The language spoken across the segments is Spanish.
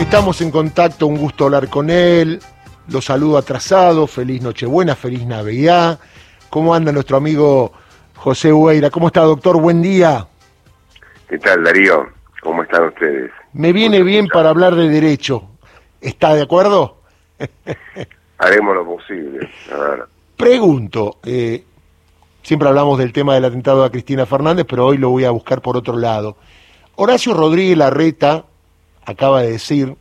Estamos en contacto, un gusto hablar con él. Lo saludo atrasado, feliz Nochebuena, feliz Navidad. ¿Cómo anda nuestro amigo José Hueira? ¿Cómo está, doctor? Buen día. ¿Qué tal, Darío? ¿Cómo están ustedes? Me viene bien para hablar de derecho. ¿Está de acuerdo? Haremos lo posible. Pregunto, eh, siempre hablamos del tema del atentado a Cristina Fernández, pero hoy lo voy a buscar por otro lado. Horacio Rodríguez Larreta acaba de decir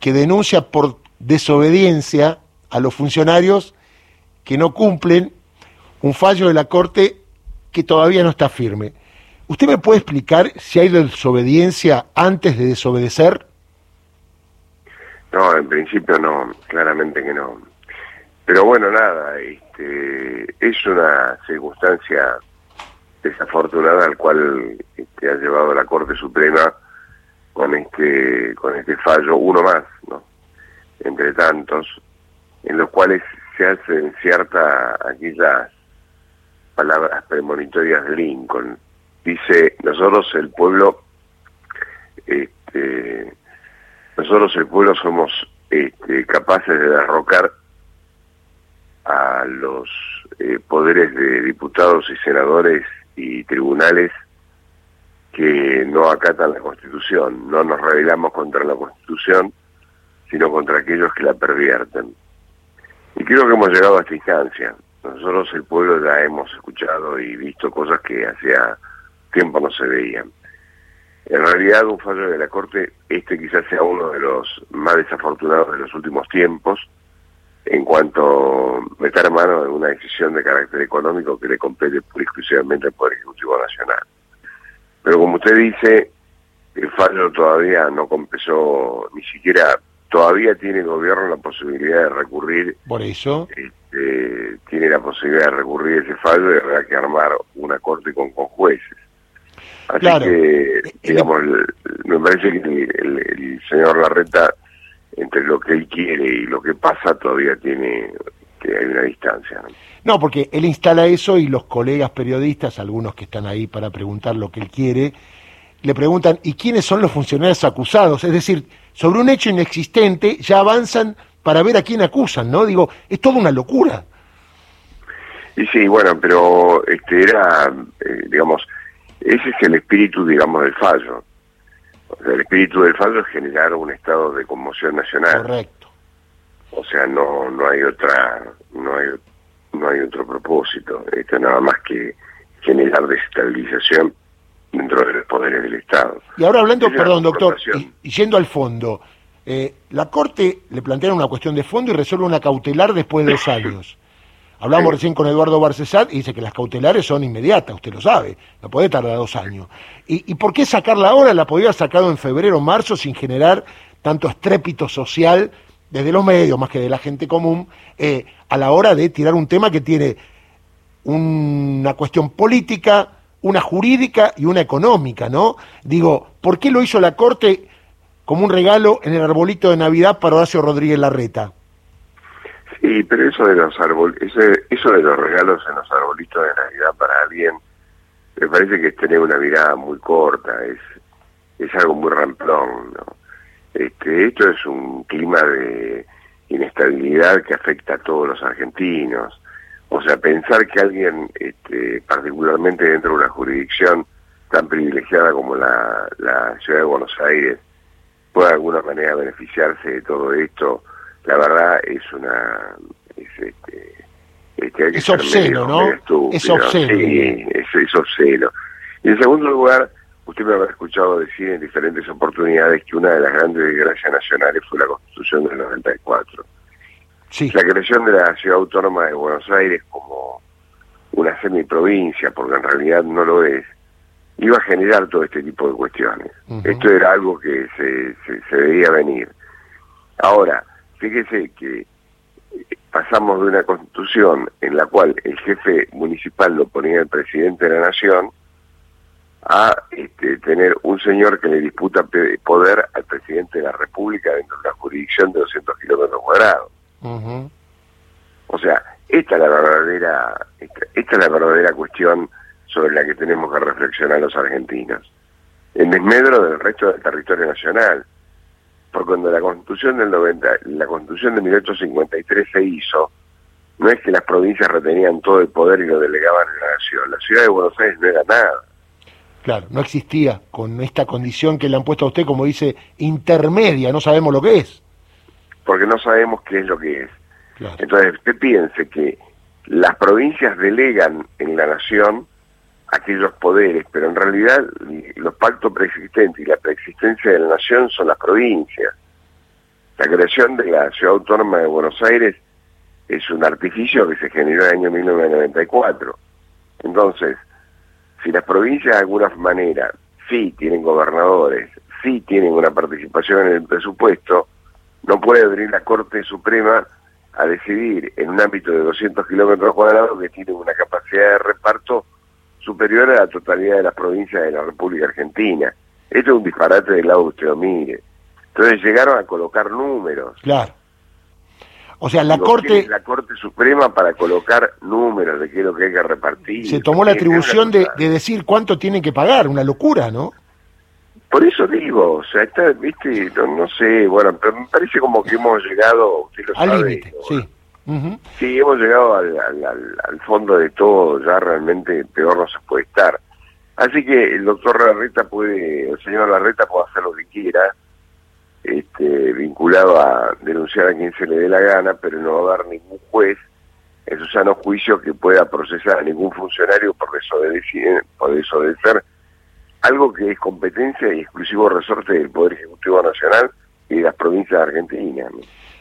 que denuncia por desobediencia a los funcionarios que no cumplen un fallo de la Corte que todavía no está firme. ¿Usted me puede explicar si hay desobediencia antes de desobedecer? No, en principio no, claramente que no. Pero bueno, nada, este, es una circunstancia desafortunada al cual este, ha llevado la Corte Suprema con este con este fallo, uno más, ¿no? entre tantos, en los cuales se hacen ciertas aquellas palabras premonitorias de Lincoln. Dice, nosotros el pueblo, este, nosotros el pueblo somos este, capaces de derrocar a los eh, poderes de diputados y senadores y tribunales que no acatan la Constitución. No nos rebelamos contra la Constitución, sino contra aquellos que la pervierten. Y creo que hemos llegado a esta instancia. Nosotros, el pueblo, ya hemos escuchado y visto cosas que hacía tiempo no se veían. En realidad, un fallo de la Corte, este quizás sea uno de los más desafortunados de los últimos tiempos, en cuanto meter mano en una decisión de carácter económico que le compete exclusivamente al Poder Ejecutivo Nacional. Pero como usted dice, el fallo todavía no compensó, ni siquiera todavía tiene el gobierno la posibilidad de recurrir. Por eso. Este, tiene la posibilidad de recurrir ese fallo y habrá que armar una corte con, con jueces. Así que, eh, digamos, me parece que el, señor Larreta, entre lo que él quiere y lo que pasa, todavía tiene que hay una distancia. No, porque él instala eso y los colegas periodistas, algunos que están ahí para preguntar lo que él quiere, le preguntan, ¿y quiénes son los funcionarios acusados? Es decir, sobre un hecho inexistente ya avanzan para ver a quién acusan, ¿no? Digo, es toda una locura. Y sí, bueno, pero este era, eh, digamos, ese es el espíritu, digamos, del fallo. el espíritu del fallo es generar un estado de conmoción nacional. Correcto. O sea, no no hay otra no hay no hay otro propósito. Esto nada más que generar desestabilización dentro de los poderes del Estado. Y ahora hablando, perdón, doctor, y, yendo al fondo, eh, la Corte le plantea una cuestión de fondo y resuelve una cautelar después de dos años. Hablamos recién con Eduardo Barcesat y dice que las cautelares son inmediatas, usted lo sabe, no puede tardar dos años. ¿Y, ¿Y por qué sacarla ahora? La podía haber sacado en febrero o marzo sin generar tanto estrépito social desde los medios más que de la gente común, eh, a la hora de tirar un tema que tiene una cuestión política, una jurídica y una económica, ¿no? Digo, ¿por qué lo hizo la Corte como un regalo en el arbolito de Navidad para Horacio Rodríguez Larreta? Sí, pero eso de los eso de los regalos en los arbolitos de Navidad para alguien, me parece que es tener una mirada muy corta, es, es algo muy ramplón, ¿no? Este, esto es un clima de inestabilidad que afecta a todos los argentinos. O sea, pensar que alguien, este, particularmente dentro de una jurisdicción tan privilegiada como la, la ciudad de Buenos Aires, pueda de alguna manera beneficiarse de todo esto, la verdad es una... Es, este, este es obsceno, ¿no? Es obsceno. Sí, es, es obsceno. Y en segundo lugar, Usted me habrá escuchado decir en diferentes oportunidades que una de las grandes desgracias nacionales fue la Constitución del 94. Sí. La creación de la Ciudad Autónoma de Buenos Aires como una semiprovincia, porque en realidad no lo es, iba a generar todo este tipo de cuestiones. Esto era algo que se, se, se veía venir. Ahora, fíjese que pasamos de una constitución en la cual el jefe municipal lo ponía el presidente de la nación a este, tener un señor que le disputa poder al presidente de la República dentro de una jurisdicción de 200 kilómetros cuadrados. O sea, esta es la verdadera, esta, es la verdadera cuestión sobre la que tenemos que reflexionar los argentinos. En desmedro del resto del territorio nacional. porque cuando la constitución del 90, la constitución de 1853 se hizo, no es que las provincias retenían todo el poder y lo delegaban en la nación. La ciudad de Buenos Aires no era nada. Claro, no existía con esta condición que le han puesto a usted, como dice, intermedia, no sabemos lo que es. Porque no sabemos qué es lo que es. Entonces, usted piense que las provincias delegan en la nación aquellos poderes, pero en realidad los pactos preexistentes y la preexistencia de la nación son las provincias. La creación de la ciudad autónoma de Buenos Aires es un artificio que se generó en el año 1994. Entonces, si las provincias de alguna manera sí tienen gobernadores, sí tienen una participación en el presupuesto, no puede venir la Corte Suprema a decidir en un ámbito de 200 kilómetros cuadrados que tiene una capacidad de reparto superior a la totalidad de las provincias de la República Argentina. Esto es un disparate del lado que usted mire. Entonces llegaron a colocar números. Claro. O sea, la Corte... La Corte Suprema para colocar números de qué es lo que hay que repartir. Se tomó la atribución de, decir cuánto tienen que pagar, una locura, ¿no? Por eso digo, o sea, está, viste, no, sé, bueno, pero me parece como que hemos llegado, usted lo Al límite, sí. Sí, hemos llegado al, al, fondo de todo, ya realmente peor no se puede estar. Así que el doctor Larreta puede, el señor Larreta puede hacer lo que quiera, este, vinculado a denunciar a quien se le dé la gana, pero no va a haber ningún juez en su sano juicio que pueda procesar a ningún funcionario por desobedecer, por desobedecer algo que es competencia y exclusivo resorte del Poder Ejecutivo Nacional y de las provincias de Argentina.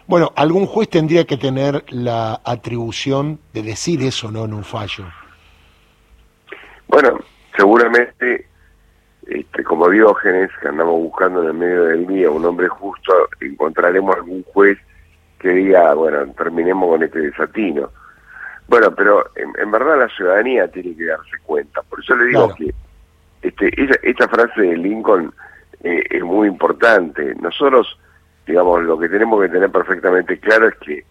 Bueno, algún juez tendría que tener la atribución de decir eso, ¿no? En un fallo. Bueno, seguramente este, como Diógenes, que andamos buscando en el medio del día un hombre justo, encontraremos algún juez que diga, bueno, terminemos con este desatino. Bueno, pero en, verdad la ciudadanía tiene que darse cuenta. Por eso le digo que este, esta, frase de Lincoln eh, es muy importante. Nosotros, digamos, lo que tenemos que tener perfectamente claro es que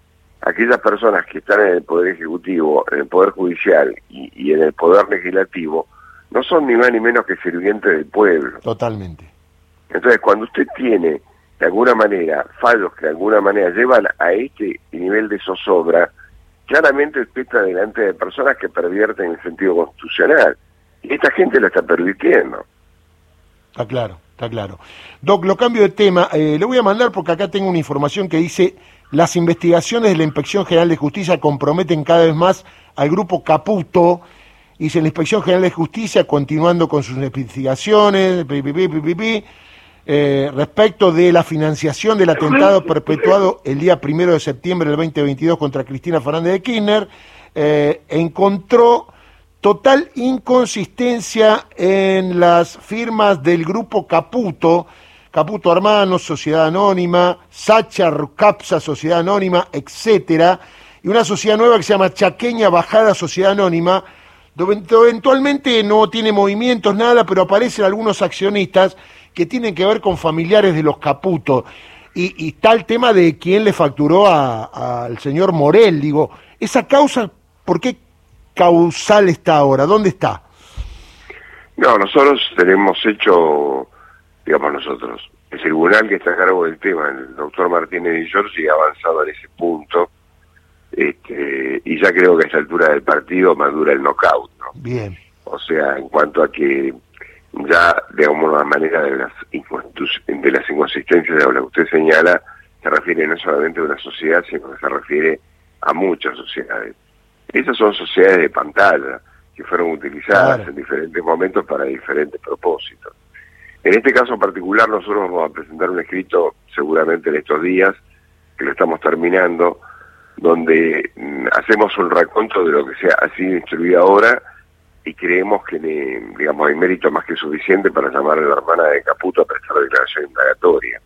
aquellas personas que están en el Poder Ejecutivo, en el Poder Judicial y en el Poder Legislativo, no son ni más ni menos que sirvientes del pueblo. Totalmente. Entonces, cuando usted tiene, de alguna manera, fallos que de alguna manera llevan a este nivel de zozobra, claramente usted está delante de personas que pervierten el sentido constitucional. Y esta gente lo está permitiendo. Está claro, está claro. Doc, lo cambio de tema. Eh, le voy a mandar porque acá tengo una información que dice las investigaciones de la Inspección General de Justicia comprometen cada vez más al grupo Caputo Dice la Inspección General de Justicia, continuando con sus investigaciones, eh, respecto de la financiación del atentado perpetuado el día primero de septiembre del 2022 contra Cristina Fernández de Kirchner, eh, encontró total inconsistencia en las firmas del grupo Caputo, Caputo Hermanos, Sociedad Anónima, Sacha Capsa, Sociedad Anónima, etcétera, y una sociedad nueva que se llama Chaqueña Bajada Sociedad Anónima, Eventualmente no tiene movimientos, nada, pero aparecen algunos accionistas que tienen que ver con familiares de los Caputos. Y, y está el tema de quién le facturó al señor Morel. Digo, esa causa, ¿por qué causal está ahora? ¿Dónde está? No, nosotros tenemos hecho, digamos nosotros, el tribunal que está a cargo del tema, el doctor Martínez y Giorgi, ha avanzado en ese punto este, y ya creo que a esta altura del partido madura el knockout, ¿no? Bien. O sea, en cuanto a que ya, digamos, la manera de las, de las inconsistencias de lo que usted señala, se refiere no solamente a una sociedad, sino que se refiere a muchas sociedades. Esas son sociedades de pantalla que fueron utilizadas en diferentes momentos para diferentes propósitos. En este caso particular nosotros vamos a presentar un escrito seguramente en estos días, que lo estamos terminando, donde mm, hacemos un raconto de lo que se ha sido instruido ahora y creemos que digamos hay mérito más que suficiente para llamar a la hermana de Caputo a prestar declaración indagatoria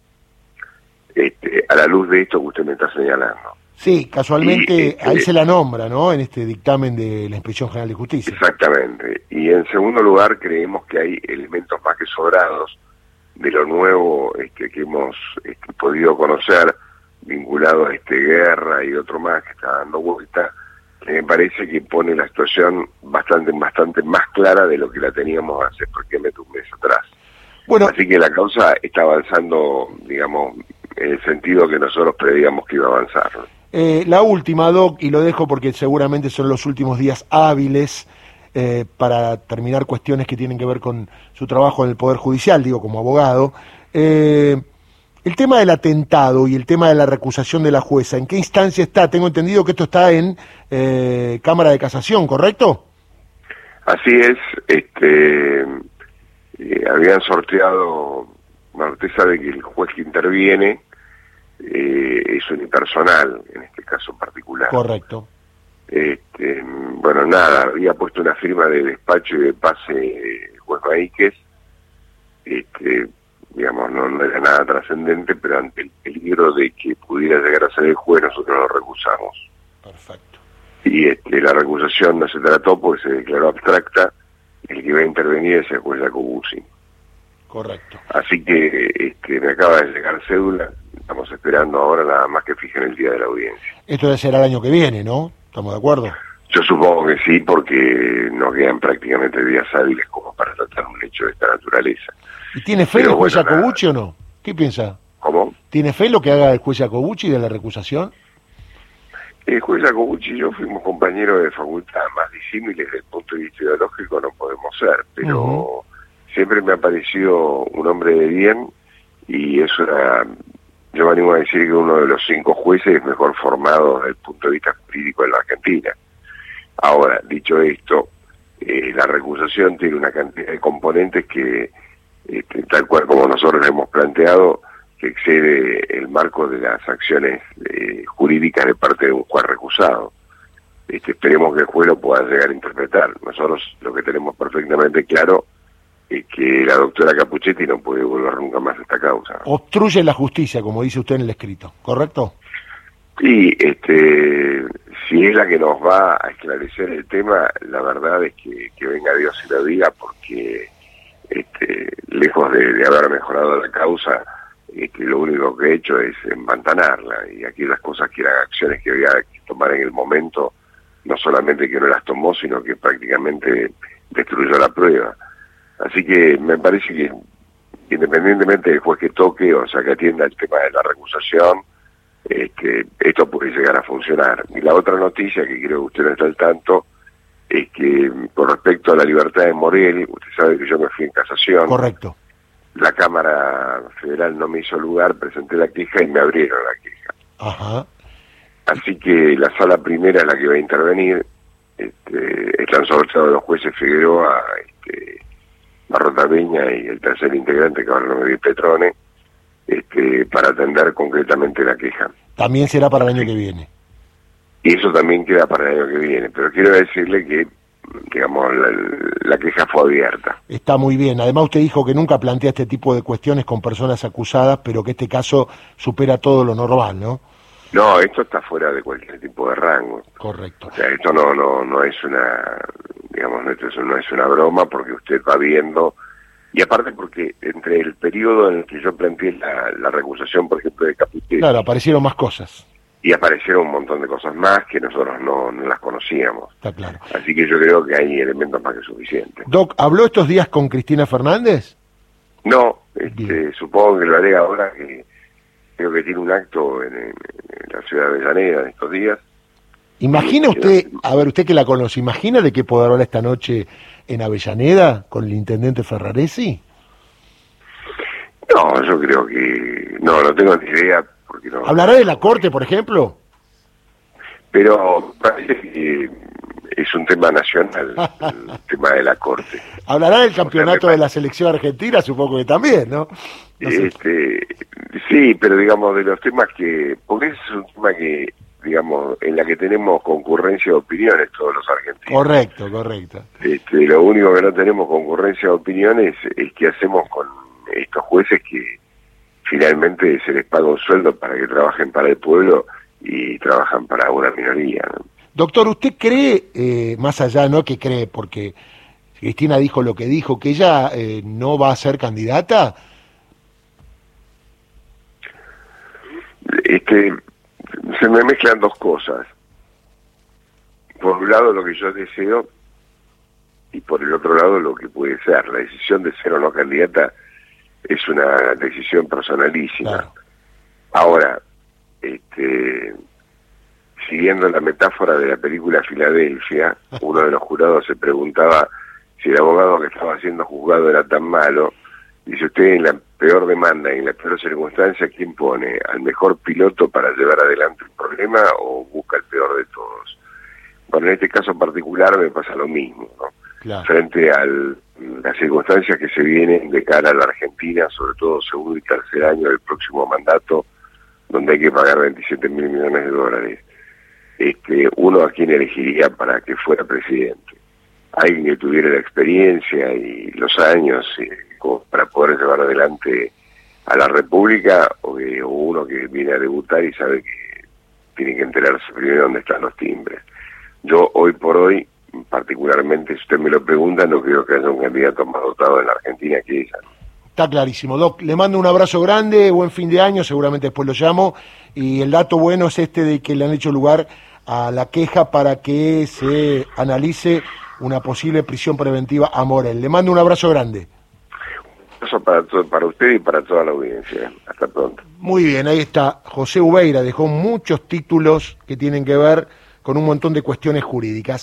este, a la luz de esto que usted me está señalando. Sí, casualmente este, ahí se la nombra, ¿no? En este dictamen de la Inspección General de Justicia. Exactamente. Y en segundo lugar, creemos que hay elementos más que sobrados de lo nuevo este, que hemos este, podido conocer vinculado a este guerra y otro más que está dando vuelta, que me parece que pone la situación bastante, bastante más clara de lo que la teníamos hace porque me un mes atrás. Bueno, Así que la causa está avanzando, digamos, en el sentido que nosotros prevíamos que iba a avanzar. Eh, la última, Doc, y lo dejo porque seguramente son los últimos días hábiles eh, para terminar cuestiones que tienen que ver con su trabajo en el Poder Judicial, digo, como abogado. Eh, el tema del atentado y el tema de la recusación de la jueza, ¿en qué instancia está? Tengo entendido que esto está en Cámara de Casación, ¿correcto? Así es, este, habían sorteado, usted sabe que el juez que interviene eh, es unipersonal, en este caso particular. Correcto. Este, bueno, nada, había puesto una firma de despacho y de pase el juez Maíquez, este, digamos, no, no era nada trascendente, pero ante el peligro de que pudiera llegar a ser el juez, nosotros lo recusamos. Perfecto. Y este, la recusación no se trató porque se declaró abstracta, el que iba a intervenir es el juez Jacobuzzi. Correcto. Así que este, me acaba de llegar cédula, estamos esperando ahora nada más que fijen el día de la audiencia. Esto debe ser el año que viene, ¿no? ¿Estamos de acuerdo? Yo supongo que sí, porque nos quedan prácticamente días hábiles como para tratar un hecho de esta naturaleza. ¿Y tiene fe el juez Jacobucci o no? ¿Qué piensa? ¿Cómo? ¿Tiene fe lo que haga el juez Jacobucci de la recusación? El juez Jacobucci y yo fuimos compañeros de facultad, más disímiles desde el punto de vista ideológico no podemos ser, pero siempre me ha parecido un hombre de bien y eso era yo me animo a decir que uno de los cinco jueces mejor formados desde el punto de vista jurídico en la Argentina. Ahora, dicho esto, eh, la recusación tiene una cantidad de componentes que, este, tal cual como nosotros hemos planteado, que excede el marco de las acciones eh, jurídicas de parte de un juez recusado. Este, esperemos que el juez lo pueda llegar a interpretar. Nosotros lo que tenemos perfectamente claro que la doctora Capuchetti no puede volver nunca más a esta causa. Obstruye la justicia, como dice usted en el escrito, ¿correcto? Sí, este, si es la que nos va a esclarecer el tema, la verdad es que, que venga Dios y lo diga, porque este, lejos de, haber mejorado la causa, este, lo único que he hecho es empantanarla, y aquí las cosas que eran acciones que había que tomar en el momento, no solamente que no las tomó, sino que prácticamente destruyó la prueba. Así que me parece que independientemente del juez que toque, o sea, que atienda el tema de la recusación, este, esto puede llegar a funcionar. Y la otra noticia que creo que usted no está al tanto es que con respecto a la libertad de Morel, usted sabe que yo me fui en casación. Correcto. La Cámara Federal no me hizo lugar, presenté la queja y me abrieron la queja. Ajá. Así que la sala primera es la que va a intervenir. Este, están sorteados los jueces Figueroa, este, Marrota Peña y el tercer integrante que ahora no me Petrone, este, para atender concretamente la queja. También será para el año que viene. Y eso también queda para el año que viene, pero quiero decirle que digamos, la, queja fue abierta. Está muy bien. Además, usted dijo que nunca plantea este tipo de cuestiones con personas acusadas, pero que este caso supera todo lo normal, ¿no? No, esto está fuera de cualquier tipo de rango. Correcto. O sea, esto no, no, no es una digamos, no, no es una broma porque usted va viendo, y aparte porque entre el periodo en el que yo planteé la, la recusación, por ejemplo, de Capuchetti... Claro, aparecieron más cosas. Y aparecieron un montón de cosas más que nosotros no, no las conocíamos. Está claro. Así que yo creo que hay elementos más que suficientes. Doc, ¿habló estos días con Cristina Fernández? No, este, supongo que lo haré ahora que creo que tiene un acto en, en la ciudad de Llanera en estos días ¿Imagina usted, a ver, usted que la conoce, ¿imagina de qué poder hablar esta noche en Avellaneda con el intendente Ferraresi? No, yo creo que no, no tengo ni idea. Porque no, ¿Hablará de la corte, por ejemplo? Pero parece que es un tema nacional, el tema de la corte. ¿Hablará del campeonato de la selección argentina? Supongo que también, ¿no? este, sí, pero digamos de los temas que, porque ese es un tema que digamos, en la que tenemos concurrencia de opiniones todos los argentinos. Correcto, correcto. Este, lo único que no tenemos concurrencia de opiniones es qué hacemos con estos jueces que finalmente se les paga un sueldo para que trabajen para el pueblo y trabajan para una minoría. Doctor, ¿usted cree, eh, más allá, no que cree, porque Cristina dijo lo que dijo, que ella eh, no va a ser candidata? Este, se me mezclan dos cosas. Por un lado lo que yo deseo y por el otro lado lo que puede ser. La decisión de ser o no candidata es una decisión personalísima. Ahora, este, siguiendo la metáfora de la película Filadelfia, uno de los jurados se preguntaba si el abogado que estaba siendo juzgado era tan malo. Dice usted, en la peor demanda y en la peor circunstancia, ¿quién pone? ¿Al mejor piloto para llevar adelante el problema o busca el peor de todos? Bueno, en este caso particular me pasa lo mismo, ¿no? Frente a las circunstancias que se vienen de cara a la Argentina, sobre todo segundo y tercer año del próximo mandato, donde hay que pagar 27 mil millones de dólares. Este, uno a quien elegiría para que fuera presidente. Alguien que tuviera la experiencia y los años eh, para poder llevar adelante a la República o, uno que viene a debutar y sabe que tiene que enterarse primero dónde están los timbres. Yo hoy por hoy, particularmente, si usted me lo pregunta, no creo que haya un candidato más dotado en la Argentina que ella. Está clarísimo. Doc, le mando un abrazo grande, buen fin de año, seguramente después lo llamo. Y el dato bueno es este de que le han hecho lugar a la queja para que se analice una posible prisión preventiva a Morel. Le mando un abrazo grande. Un abrazo para, para usted y para toda la audiencia. Hasta pronto. Muy bien, ahí está. José Ubeira dejó muchos títulos que tienen que ver con un montón de cuestiones jurídicas.